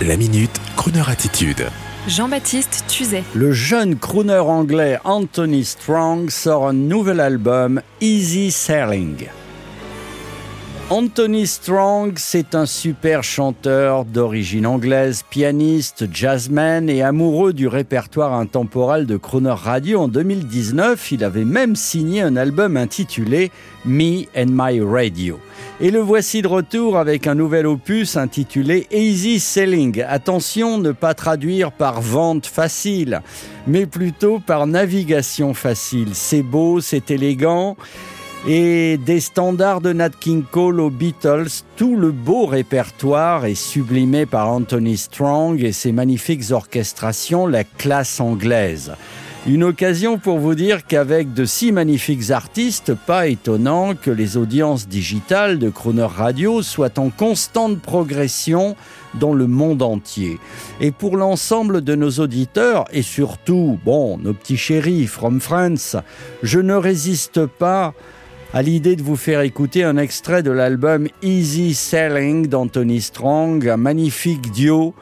La minute, Kroneur attitude. Jean-Baptiste Tuzet. Le jeune crooner anglais Anthony Strong sort un nouvel album, Easy Sailing. Anthony Strong, c'est un super chanteur d'origine anglaise, pianiste, jazzman et amoureux du répertoire intemporel de Crooner Radio. En 2019, il avait même signé un album intitulé Me and My Radio. Et le voici de retour avec un nouvel opus intitulé Easy Sailing. Attention, ne pas traduire par vente facile, mais plutôt par navigation facile. C'est beau, c'est élégant. Et des standards de Nat King Cole aux Beatles, tout le beau répertoire est sublimé par Anthony Strong et ses magnifiques orchestrations, la classe anglaise. Une occasion pour vous dire qu'avec de si magnifiques artistes, pas étonnant que les audiences digitales de Crooner Radio soient en constante progression dans le monde entier. Et pour l'ensemble de nos auditeurs, et surtout, bon, nos petits chéris from France, je ne résiste pas à l'idée de vous faire écouter un extrait de l'album Easy Sailing d'Anthony Strong, un magnifique duo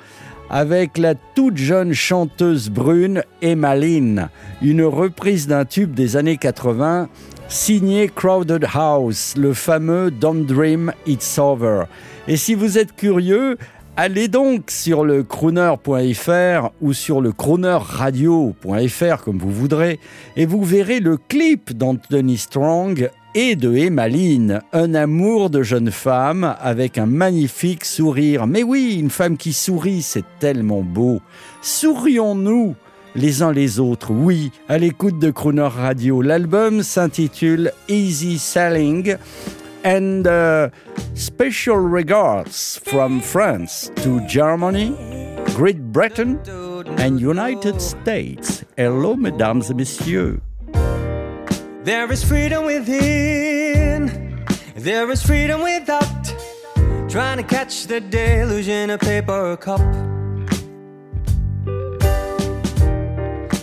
avec la toute jeune chanteuse brune Emma Lynn, une reprise d'un tube des années 80 signé Crowded House, le fameux Don't Dream It's Over. Et si vous êtes curieux, Allez donc sur le crooner.fr ou sur le croonerradio.fr comme vous voudrez et vous verrez le clip d'Anthony Strong et de Emmaline, un amour de jeune femme avec un magnifique sourire. Mais oui, une femme qui sourit, c'est tellement beau. Sourions-nous les uns les autres, oui, à l'écoute de Crooner Radio. L'album s'intitule Easy Sailing and uh, special regards from France to Germany, Great Britain and United States. Hello, mesdames et messieurs. There is freedom within, there is freedom without. Trying to catch the deluge in a paper cup.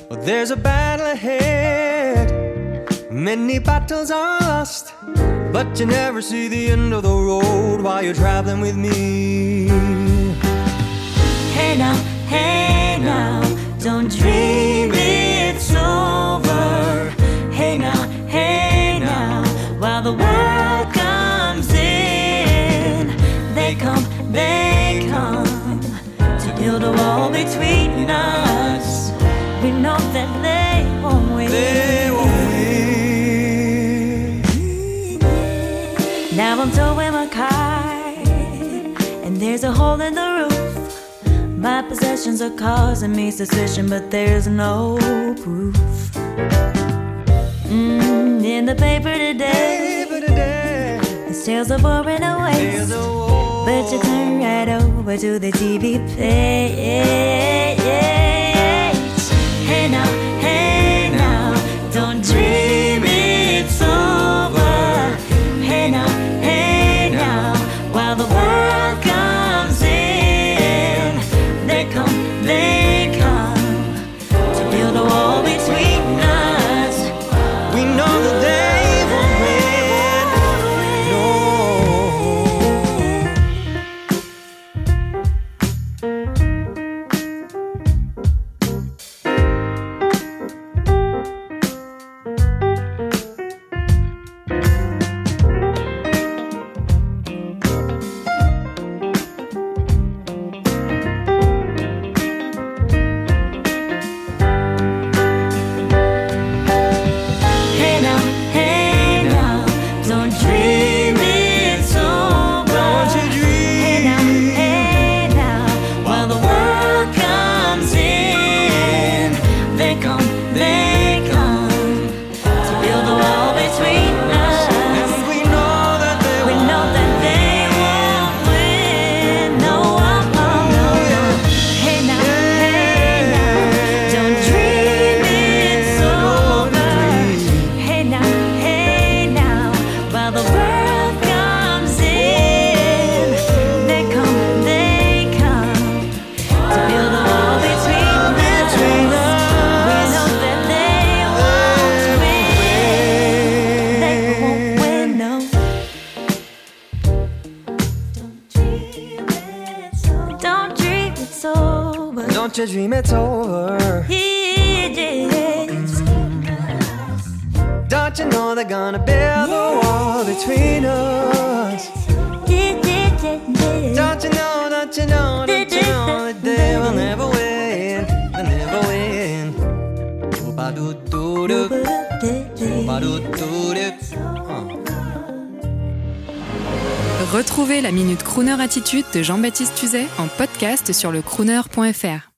Well, there's a battle ahead, many battles are lost. But you never see the end of the road while you're traveling with me. Hey now, hey now, don't dream build a wall between us. We know that they won't win. They won't Now I'm towing my car, and there's a hole in the roof. My possessions are causing me suspicion, but there's no proof. Mm, in the paper today, Paper today, the sales are pouring away. But you turn right over to the TV page. Don't you dream it's over? Don't you know they're gonna build a wall between us? Don't you know, don't you know, don't you know that they will never win, they'll never win. Retrouvez la Minute Crooner Attitude de Jean-Baptiste Tuzet en podcast sur le crooner.fr.